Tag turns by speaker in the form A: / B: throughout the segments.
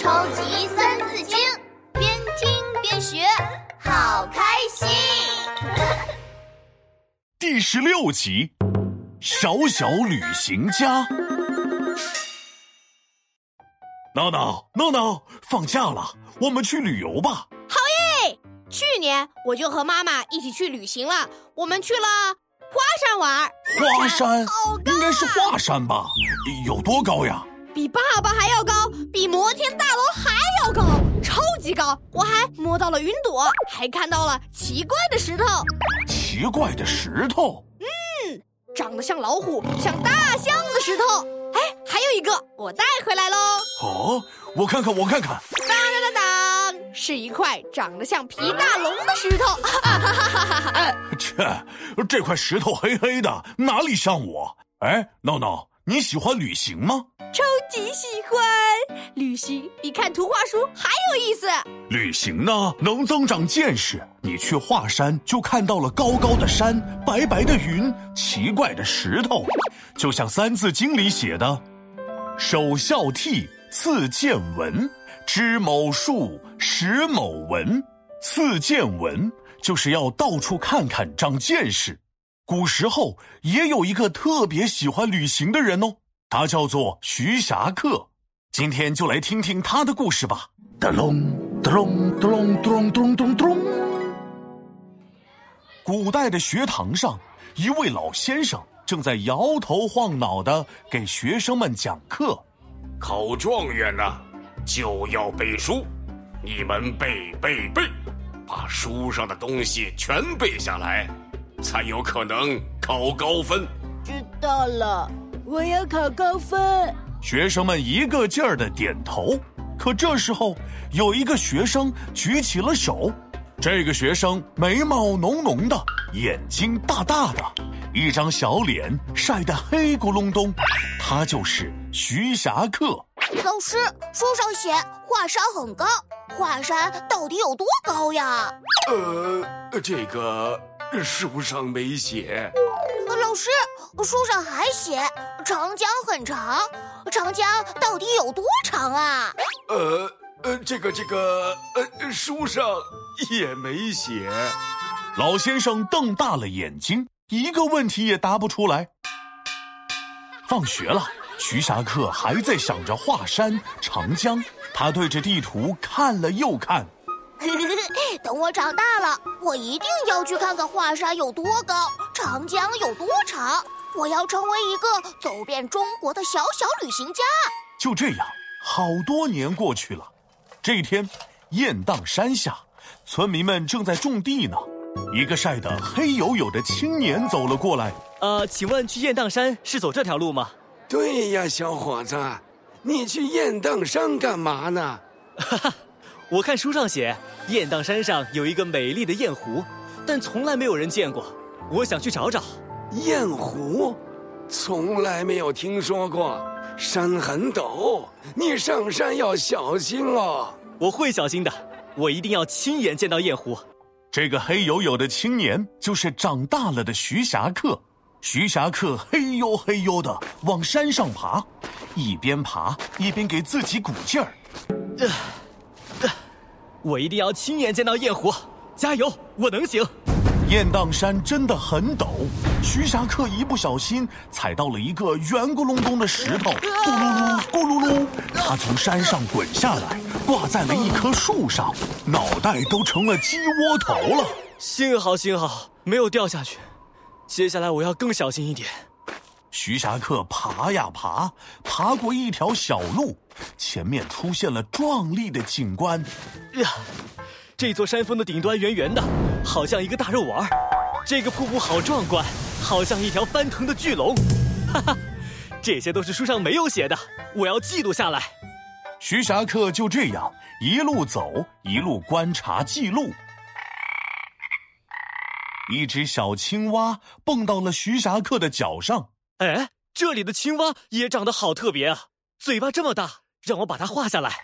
A: 超级三字经，边听边学，好开心。
B: 第十六集，小小旅行家。闹闹，闹闹，放假了，我们去旅游吧。
C: 好耶！去年我就和妈妈一起去旅行了，我们去了花山玩。
B: 花山
C: 好高啊
B: 应该是华山吧？有多高呀？
C: 比爸爸还要高，比摩天大楼还要高，超级高！我还摸到了云朵，还看到了奇怪的石头，
B: 奇怪的石头。
C: 嗯长得像老虎、像大象的石头。哎，还有一个，我带回来喽！
B: 哦，我看看，我看看。
C: 当当当当，是一块长得像皮大龙的石头。哈哈哈哈哈哈！
B: 切，这块石头黑黑的，哪里像我？哎，闹闹，你喜欢旅行吗？
C: 超级喜欢旅行，比看图画书还有意思。
B: 旅行呢，能增长见识。你去华山就看到了高高的山、白白的云、奇怪的石头，就像《三字经》里写的：“首孝悌，次见闻，知某数，识某文。”次见闻就是要到处看看，长见识。古时候也有一个特别喜欢旅行的人哦，他叫做徐霞客。今天就来听听他的故事吧。咚隆咚隆咚隆哒隆咚咚咚。古代的学堂上，一位老先生正在摇头晃脑的给学生们讲课。
D: 考状元呐、就要背书，你们背背背，把书上的东西全背下来，才有可能考高分。
E: 知道了，我要考高分。
B: 学生们一个劲儿的点头。可这时候，有一个学生举起了手。这个学生眉毛浓浓的，眼睛大大的，一张小脸晒得黑咕隆咚。他就是徐霞客。
A: 老师，书上写华山很高，华山到底有多高呀？
D: 呃，这个书上没写。
A: 呃老师，书上还写长江很长，长江到底有多长啊？
D: 呃呃，这个这个呃，书上也没写。
B: 老先生瞪大了眼睛，一个问题也答不出来。放学了，徐霞客还在想着华山、长江，他对着地图看了又看。
A: 等我长大了，我一定要去看看华山有多高，长江有多长。我要成为一个走遍中国的小小旅行家。
B: 就这样，好多年过去了。这一天，雁荡山下，村民们正在种地呢。一个晒得黑黝黝的青年走了过来。
F: 呃，请问去雁荡山是走这条路吗？
G: 对呀，小伙子，你去雁荡山干嘛呢？
F: 哈哈，我看书上写雁荡山上有一个美丽的雁湖，但从来没有人见过，我想去找找。
G: 雁湖，从来没有听说过。山很陡，你上山要小心哦。
F: 我会小心的，我一定要亲眼见到雁湖。
B: 这个黑黝黝的青年就是长大了的徐霞客。徐霞客嘿呦嘿呦的往山上爬，一边爬一边给自己鼓劲儿。
F: 我一定要亲眼见到雁湖，加油，我能行！
B: 雁荡山真的很陡，徐霞客一不小心踩到了一个圆咕隆咚的石头，咕噜噜咕噜噜，他从山上滚下来，挂在了一棵树上，脑袋都成了鸡窝头了。
F: 幸好幸好没有掉下去，接下来我要更小心一点。
B: 徐霞客爬呀爬，爬过一条小路，前面出现了壮丽的景观。
F: 呀，这座山峰的顶端圆圆的，好像一个大肉丸儿。这个瀑布好壮观，好像一条翻腾的巨龙。哈哈，这些都是书上没有写的，我要记录下来。
B: 徐霞客就这样一路走，一路观察记录。一只小青蛙蹦到了徐霞客的脚上。
F: 哎，这里的青蛙也长得好特别啊，嘴巴这么大，让我把它画下来。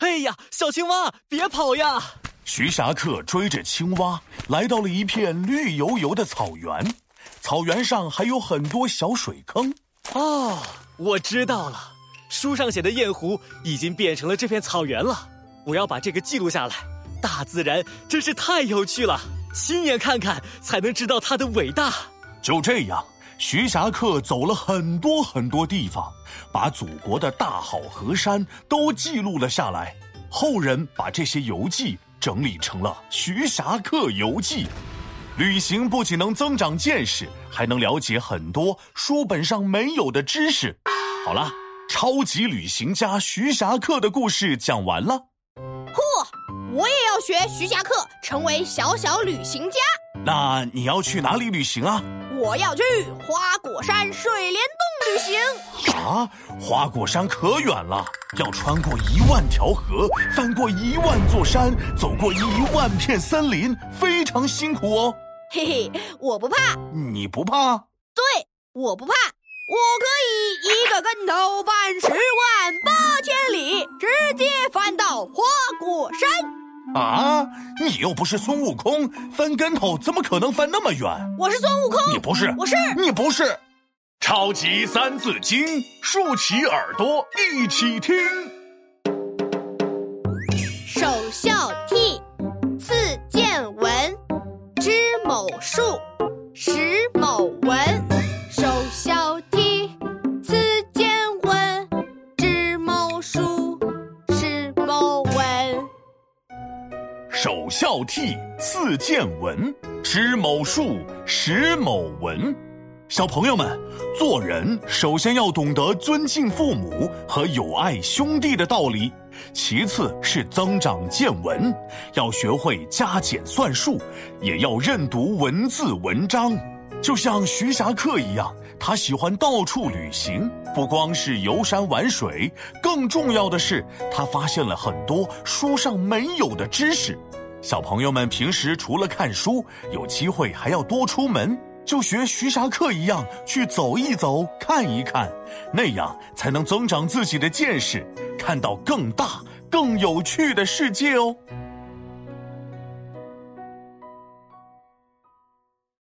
F: 哎呀，小青蛙，别跑呀！
B: 徐霞客追着青蛙来到了一片绿油油的草原，草原上还有很多小水坑。
F: 哦，我知道了，书上写的雁湖已经变成了这片草原了。我要把这个记录下来。大自然真是太有趣了，亲眼看看才能知道它的伟大。
B: 就这样，徐霞客走了很多很多地方，把祖国的大好河山都记录了下来。后人把这些游记整理成了《徐霞客游记》。旅行不仅能增长见识，还能了解很多书本上没有的知识。好了，超级旅行家徐霞客的故事讲完了。
C: 我也要学徐霞客，成为小小旅行家。
B: 那你要去哪里旅行啊？
C: 我要去花果山水帘洞旅行。
B: 啊，花果山可远了，要穿过一万条河，翻过一万座山，走过一万片森林，非常辛苦哦。
C: 嘿嘿，我不怕。
B: 你不怕？
C: 对，我不怕。我可以一个跟头翻十万八千里，直接翻到花果山。
B: 啊！你又不是孙悟空，翻跟头怎么可能翻那么远？
C: 我是孙悟空，
B: 你不是，
C: 我是，
B: 你不是。超级三字经，竖起耳朵一起听。孝悌，次见闻，知某数，识某文。小朋友们，做人首先要懂得尊敬父母和友爱兄弟的道理，其次是增长见闻，要学会加减算术，也要认读文字文章。就像徐霞客一样，他喜欢到处旅行，不光是游山玩水，更重要的是，他发现了很多书上没有的知识。小朋友们平时除了看书，有机会还要多出门，就学徐霞客一样去走一走、看一看，那样才能增长自己的见识，看到更大、更有趣的世界哦。